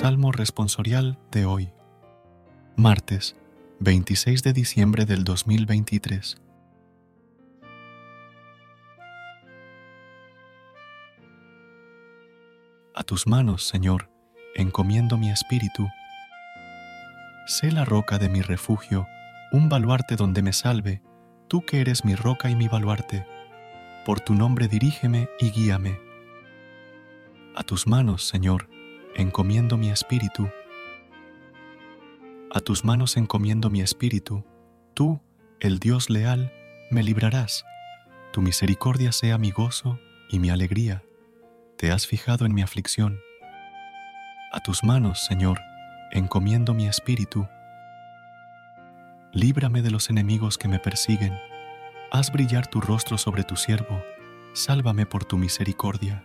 Salmo responsorial de hoy, martes 26 de diciembre del 2023. A tus manos, Señor, encomiendo mi espíritu. Sé la roca de mi refugio, un baluarte donde me salve, tú que eres mi roca y mi baluarte. Por tu nombre dirígeme y guíame. A tus manos, Señor, encomiendo mi espíritu. A tus manos encomiendo mi espíritu. Tú, el Dios leal, me librarás. Tu misericordia sea mi gozo y mi alegría. Te has fijado en mi aflicción. A tus manos, Señor, encomiendo mi espíritu. Líbrame de los enemigos que me persiguen. Haz brillar tu rostro sobre tu siervo. Sálvame por tu misericordia.